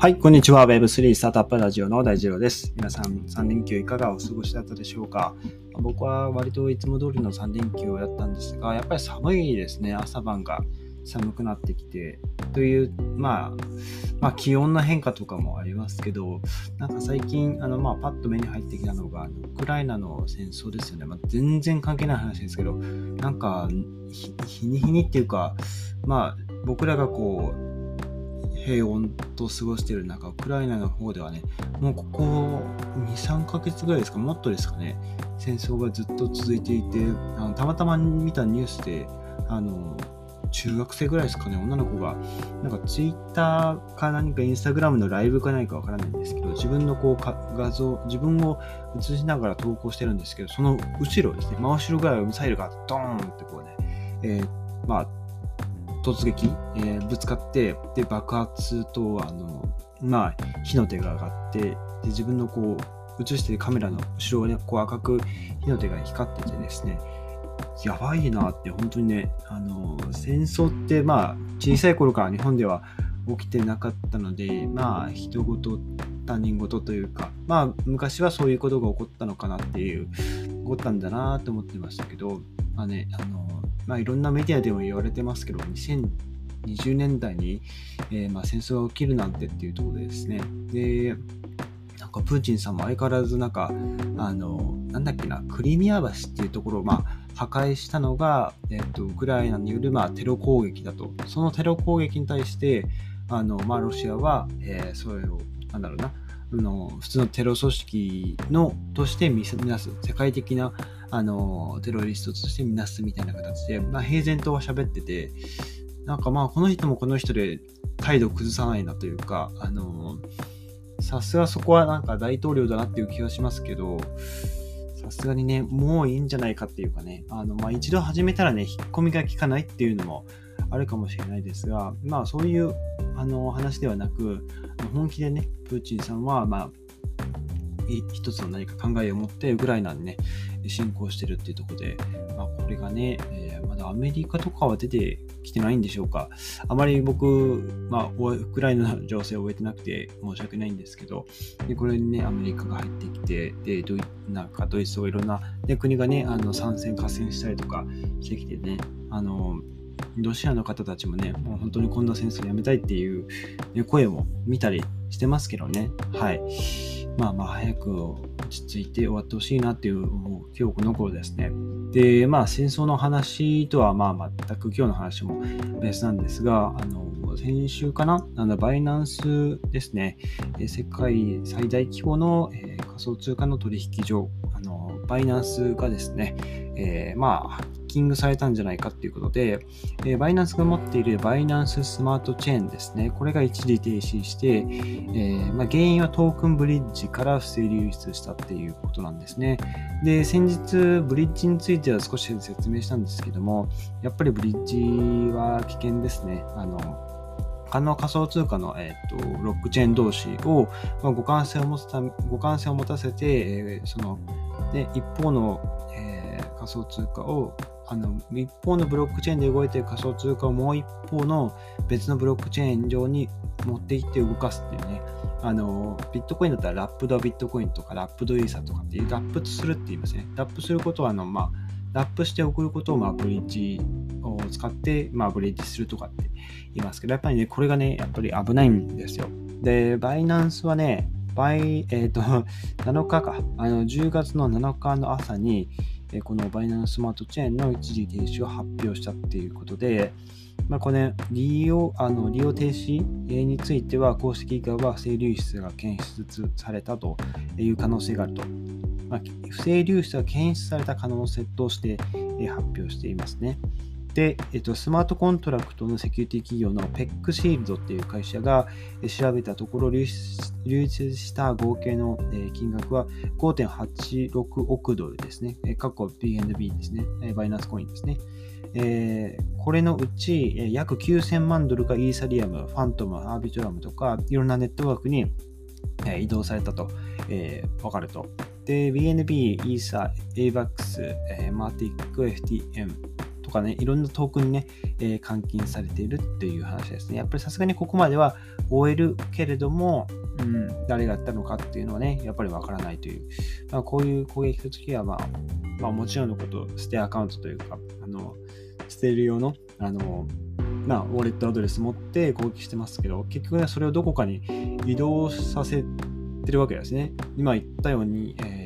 はい、こんにちは。Web3 スタートアップラジオの大二郎です。皆さん、3連休いかがお過ごしだったでしょうか？僕は割といつも通りの3連休をやったんですが、やっぱり寒いですね。朝晩が寒くなってきて。という、まあ、まあ、気温の変化とかもありますけど、なんか最近、あの、まあ、パッと目に入ってきたのが、ウクライナの戦争ですよね。まあ、全然関係ない話ですけど、なんか、日に日にっていうか、まあ、僕らがこう、平穏と過ごしている中、ウクライナの方ではね、もうここ2、3ヶ月ぐらいですか、もっとですかね、戦争がずっと続いていて、あのたまたま見たニュースで、あの、中学生ぐらいですかね、女の子が、なんかツイッターか何かインスタグラムのライブか何かわからないんですけど、自分のこうか画像、自分を映しながら投稿してるんですけど、その後ろですね、真後ろぐらいミサイルがドーンってこうね、えー、まあ、突撃、えー、ぶつかって、で、爆発と、あの、まあ、火の手が上がって、で、自分のこう、映してるカメラの後ろをね、こう赤く火の手が光っててですね、やばいなって、本当にね、あの、戦争って、まあ、小さい頃から日本では起きてなかったので、まあ、人事、他人事というか、まあ、昔はそういうことが起こったのかなっていう、起こったんだなと思ってましたけど、まあね、あの、まあ、いろんなメディアでも言われてますけど、2020年代に、えー、まあ、戦争が起きるなんてっていうところでですね、で、なんかプーチンさんも相変わらずなんか、あの、なんだっけな、クリミア橋っていうところを、まあ、破壊したのが、えっ、と、ウクライナによる、まあ、テロ攻撃だと。そのテロ攻撃に対して、あの、まあ、ロシアは、えー、それを、なんだろうな、の普通のテロ組織のとして見なす世界的なあのテロリストとして見なすみたいな形で、まあ、平然とは喋っててなんかまあこの人もこの人で態度を崩さないなというかあのさすがそこはなんか大統領だなっていう気がしますけどさすがにねもういいんじゃないかっていうかねあの、まあ、一度始めたらね引っ込みが効かないっていうのもあるかもしれないですが、まあそういうあの話ではなく、本気でね、プーチンさんは、まあ、一つの何か考えを持ってウクライナにね、侵攻してるっていうところで、まあ、これがね、えー、まだアメリカとかは出てきてないんでしょうか。あまり僕、まあ、ウクライナの情勢を終えてなくて申し訳ないんですけど、でこれにね、アメリカが入ってきて、で、ドイなんかドイツとかいろんな、ね、国がね、あの参戦、合戦したりとかしてきてね、あの、ロシアの方たちもね、もう本当にこんな戦争やめたいっていう、声も見たりしてますけどね。はい。まあまあ早く落ち着いて終わってほしいなっていう今日この頃ですね。で、まあ戦争の話とはまあ全く今日の話も別なんですが、あの、先週かな？あの、バイナンスですね。世界最大規模の、え、仮想通貨の取引所、あの、バイナンスがですね、えー、まあ、キングされたんじゃないかっていうことで、えー、バイナンスが持っているバイナンススマートチェーンですね。これが一時停止して、えー、まあ、原因はトークンブリッジから不正流出したっていうことなんですね。で、先日、ブリッジについては少し説明したんですけども、やっぱりブリッジは危険ですね。あの、他の仮想通貨の、えーと、ロックチェーン同士を、まあ、互換性を持つた互換性を持たせて、えー、そので一方の、えー、仮想通貨をあの一方のブロックチェーンで動いている仮想通貨をもう一方の別のブロックチェーン上に持っていって動かすっていうね、あのビットコインだったらラップドビットコインとかラップドイーサとかっていうラップするって言いますね。ラップすることはあの、まあ、ラップして送ることを、まあ、ブリッジを使って、まあ、ブリッジするとかって言いますけど、やっぱりね、これがね、やっぱり危ないんですよ。で、バイナンスはね、バイ、えっ、ー、と、7日か、あの、10月の7日の朝に、えこのバイナンススマートチェーンの一時停止を発表したっていうことで、まあ、これ、利用、あの利用停止については、公式側は不正流出が検出されたという可能性があると。まあ、不正流出が検出された可能性として発表していますね。で、えっと、スマートコントラクトのセキュリティ企業の PEC シールドっていう会社が調べたところ流出した合計の金額は5.86億ドルですね。過去 BNB ですね。バイナンスコインですね。えー、これのうち約9000万ドルがイーサリアム、ファントム、アービトラムとかいろんなネットワークに移動されたと、えー、分かると。で、BNB、イーサ、AVAX、マーティック、FTM、とかね、いろんなトークンにね、えー、換金されているっていう話ですね。やっぱりさすがにここまでは終えるけれども、うん、誰がやったのかっていうのはね、やっぱりわからないという、まあ、こういう攻撃の時は、まあ、まあ、もちろんのこと、捨てアカウントというか、あの、捨てる用の、あの、まあ、ウォレットアドレス持って攻撃してますけど、結局ね、それをどこかに移動させてるわけですね。今言ったように、え、ー、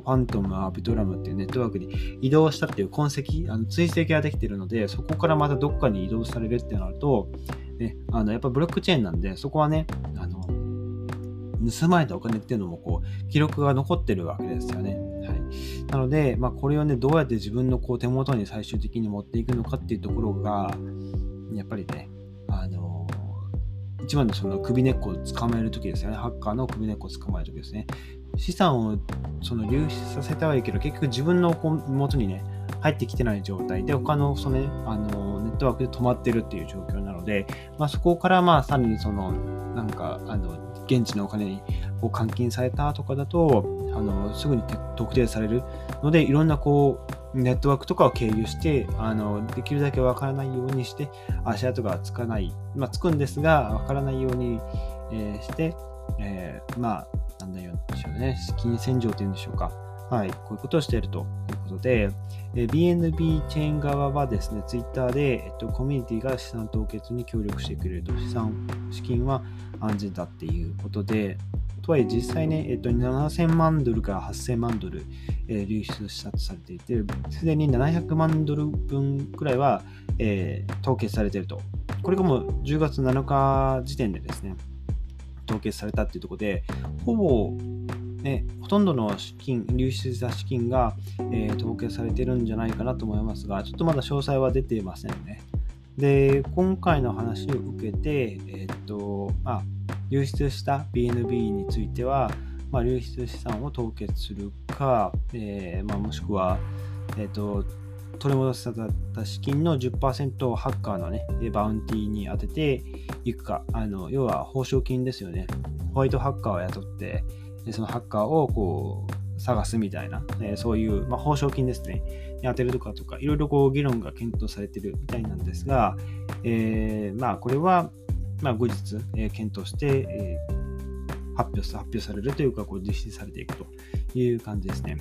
ファントム、アービトラムっていうネットワークに移動したっていう痕跡、あの追跡ができてるので、そこからまたどこかに移動されるってなると、ね、あのやっぱブロックチェーンなんで、そこはね、あの盗まれたお金っていうのもこう記録が残ってるわけですよね。はい、なので、まあ、これをね、どうやって自分のこう手元に最終的に持っていくのかっていうところが、やっぱりね、一番のその首根っこを捕まえるときですよね。ハッカーの首根っこを捕まえるときですね。資産をその流出させたはいいけど、結局自分の元にね、入ってきてない状態で、他のその、ね、あのネットワークで止まってるっていう状況なので、まあ、そこからまあさらにその、なんか、あの、現地のお金にこう換金されたとかだと、あのすぐに特定されるので、いろんなこう、ネットワークとかを経由して、あのできるだけわからないようにして、足跡がつかない、まあ、つくんですが、わからないように、えー、して、えー、まあ、なんだよでしょうね、資金洗浄というんでしょうか。はい、こういうことをしているということで、え BNB チェーン側はですね、ツイッターで、えっと、コミュニティが資産凍結に協力してくれると、資産、資金は安全だっていうことで、とはいえ実際ね、えっと、7000万ドルから8000万ドル、えー、流出したとされていて、すでに700万ドル分くらいは、えー、凍結されていると。これがもう10月7日時点でですね、凍結されたっていうところで、ほぼ、ね、ほとんどの資金、流出した資金が、えー、凍結されてるんじゃないかなと思いますが、ちょっとまだ詳細は出ていませんね。で、今回の話を受けて、えー、っと、まあ、流出した BNB については、まあ、流出資産を凍結するか、えー、まあ、もしくは、えー、と、取り戻された資金の10%をハッカーのね、バウンティーに当てていくか、あの要は報奨金ですよね。ホワイトハッカーを雇って、そのハッカーをこう探すみたいな、えー、そういう、まあ、報奨金ですね、に当てるとかとか、いろいろこう議論が検討されてるみたいなんですが、えー、まあ、これは、まあ、後日、えー、検討して、えー、発表発表されるというか、こう実施されていくという感じですね。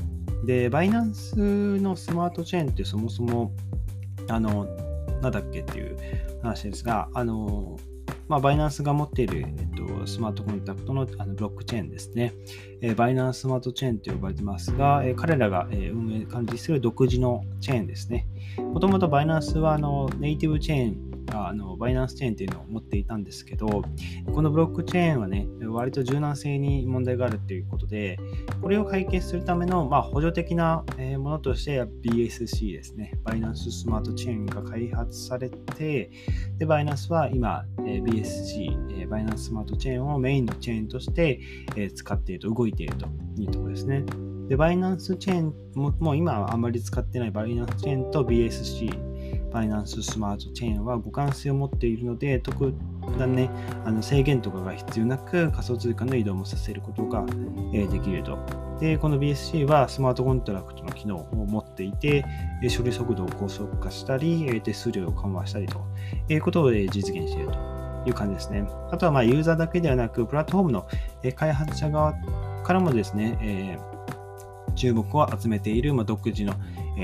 で、バイナンスのスマートチェーンってそもそも、あの、なんだっけっていう話ですが、あの、まあ、バイナンスが持っている、えっと、スマートコンタクトのあのブロックチェーンですね。えー、バイナンススマートチェーンと呼ばれてますが、えー、彼らが、えー、運営、管理する独自のチェーンですね。もともとバイナンスはあのネイティブチェーンあのバイナンスチェーンっていうのを持っていたんですけど、このブロックチェーンはね、割と柔軟性に問題があるということで、これを解決するための、まあ、補助的なものとして BSC ですね、バイナンススマートチェーンが開発されて、で、バイナンスは今、BSC、バイナンススマートチェーンをメインのチェーンとして使っていると、動いているというところですね。で、バイナンスチェーンも、もう今はあまり使ってないバイナンスチェーンと BSC、バイナンススマートチェーンは互換性を持っているので、特段ね、あの制限とかが必要なく仮想通貨の移動もさせることが、えできると。で、この BSC はスマートコントラクトの機能を持っていて、処理速度を高速化したり、手数料を緩和したりということを実現しているという感じですね。あとはまユーザーだけではなく、プラットフォームの開発者側からもですね、えー、注目を集めている、ま独自の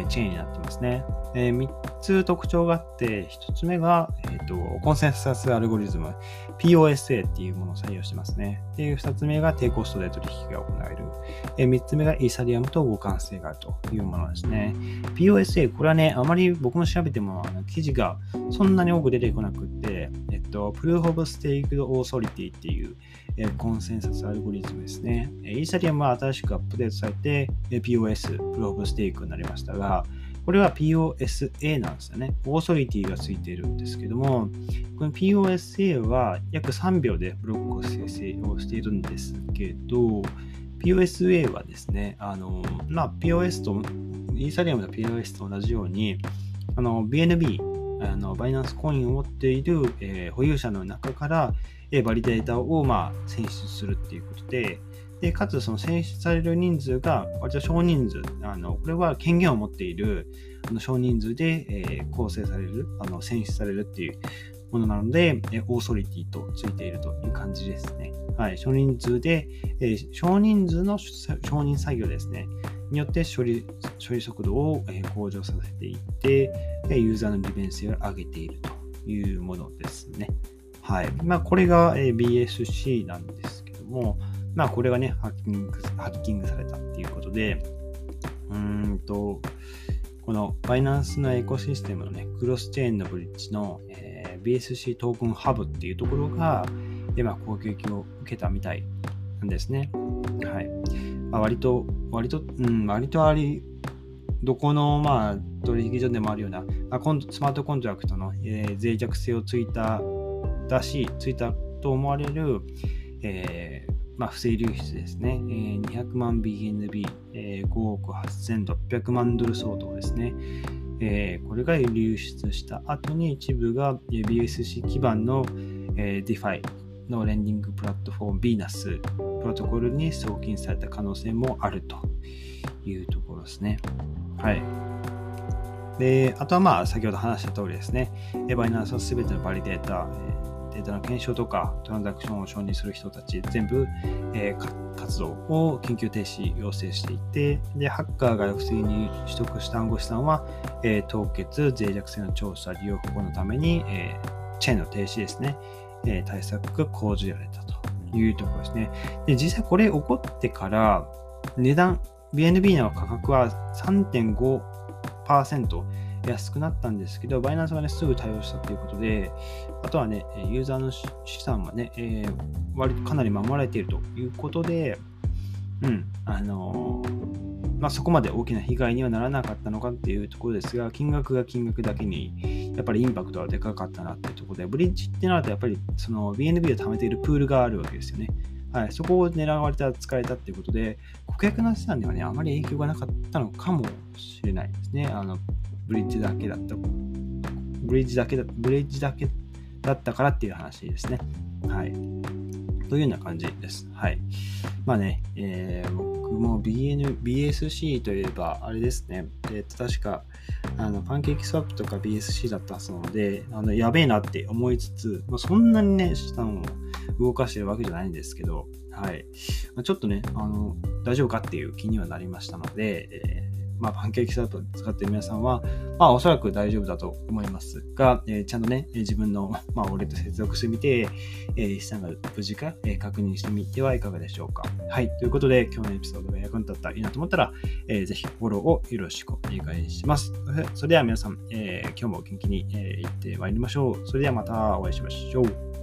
チェーンになってますね。えー、3つ特徴があって、1つ目が、えーと、コンセンサスアルゴリズム、POSA っていうものを採用してますね。で、2つ目が低コストで取引が行える。えー、3つ目がイーサリアムと互換性があるというものですね。POSA、これはね、あまり僕も調べてもあの記事がそんなに多く出てこなくて、えっと、Proof of Staked Authority っていう、えー、コンセンサスアルゴリズムですね。イーサリアムは新しくアップデートされて、POS、Proof of Stake になりましたが、これは POSA なんですよね。オーソリティがついているんですけども、この POSA は約3秒でブロックを生成をしているんですけど、POSA はですね、あの、まあ、POS と、イーサリアムの POS と同じように、あの、BNB、あのバイナンスコインを持っている、えー、保有者の中から、えー、バリデータを、まあ、選出するっていうことで、で、かつその選出される人数が割と少人数、あのこれは権限を持っているあの少人数で、えー、構成される、あの選出されるっていうものなので、えオーソリティとついているという感じですね。はい、少人数で、えー、少人数の承認作業ですね。によって処理処理速度をえ向上させていって、ユーザーの利便性を上げているというものですね。はい。まあ、これがえ BSC なんですけども、まあ、これがね、ハッキングハッキングされたっていうことで、うーんと、このバイナンスのエコシステムのね、クロスチェーンのブリッジの、えー、BSC トークンハブっていうところが、今攻撃を受けたみたいなんですね。はい。まあ、割と、割と、うん、割とあり、どこの、まあ、取引所でもあるような、まあ、スマートコントラクトの、えー、脆弱性をついた、だし、ついたと思われる、えーまあ、不正流出ですね、えー、200万 BNB、えー、5億8600万ドル相当ですね、えー、これが流出した後に一部が BSC 基盤の、えー、DeFi のレンディングプラットフォーム Venus プロトコルに送金された可能性もあるというところですね。はい。で、あとはまあ先ほど話した通りですね、バイナンスの全てのバリデータ、データの検証とかトランザクションを承認する人たち全部、えー、活動を緊急停止要請していてでハッカーが不正に取得した暗号資産は、えー、凍結脆弱性の調査利用保護のために、えー、チェーンの停止ですね、え対策が講じられたというところですね。で、実際これ起こってから、値段、BNB の価格は3.5%安くなったんですけど、バイナンスがね、すぐ対応したということで、あとはね、ユーザーの資産はね、えー、割とかなり守られているということで、うん、あのー、まあ、そこまで大きな被害にはならなかったのかっていうところですが、金額が金額だけに、やっぱりインパクトはでかかったなっていうところで、ブリッジってなると、やっぱりその BNB を貯めているプールがあるわけですよね。はい、そこを狙われた、使えたっていうことで、顧客の資産にはね、あまり影響がなかったのかもしれないですね。あの、ブリッジだけだった。ブリッジだけだ、ブリッジだけだったからっていう話ですね。はい。というような感じです。はい。まあね、えー、僕も BN、BSC といえば、あれですね。えっ、ー、と、確か、あの、パンケーキスワップとか BSC だったそうなので、あの、やべえなって思いつつ、まあ、そんなにね、資産を動かしてるわけじゃないんですけど、はい。まあ、ちょっとね、あの、大丈夫かっていう気にはなりましたので、えまあ、パンケーキスタート使っている皆さんは、まあ、おそらく大丈夫だと思いますが、えー、ちゃんとね、自分の、まあ、ウォレット接続してみて、えー、資産が無事か、え、確認してみてはいかがでしょうか。はい。ということで、今日のエピソードが役に立ったらいいなと思ったら、えー、ぜひフォローをよろしくお願いします。それでは皆さん、えー、今日も元気に、えー、いってまいりましょう。それではまたお会いしましょう。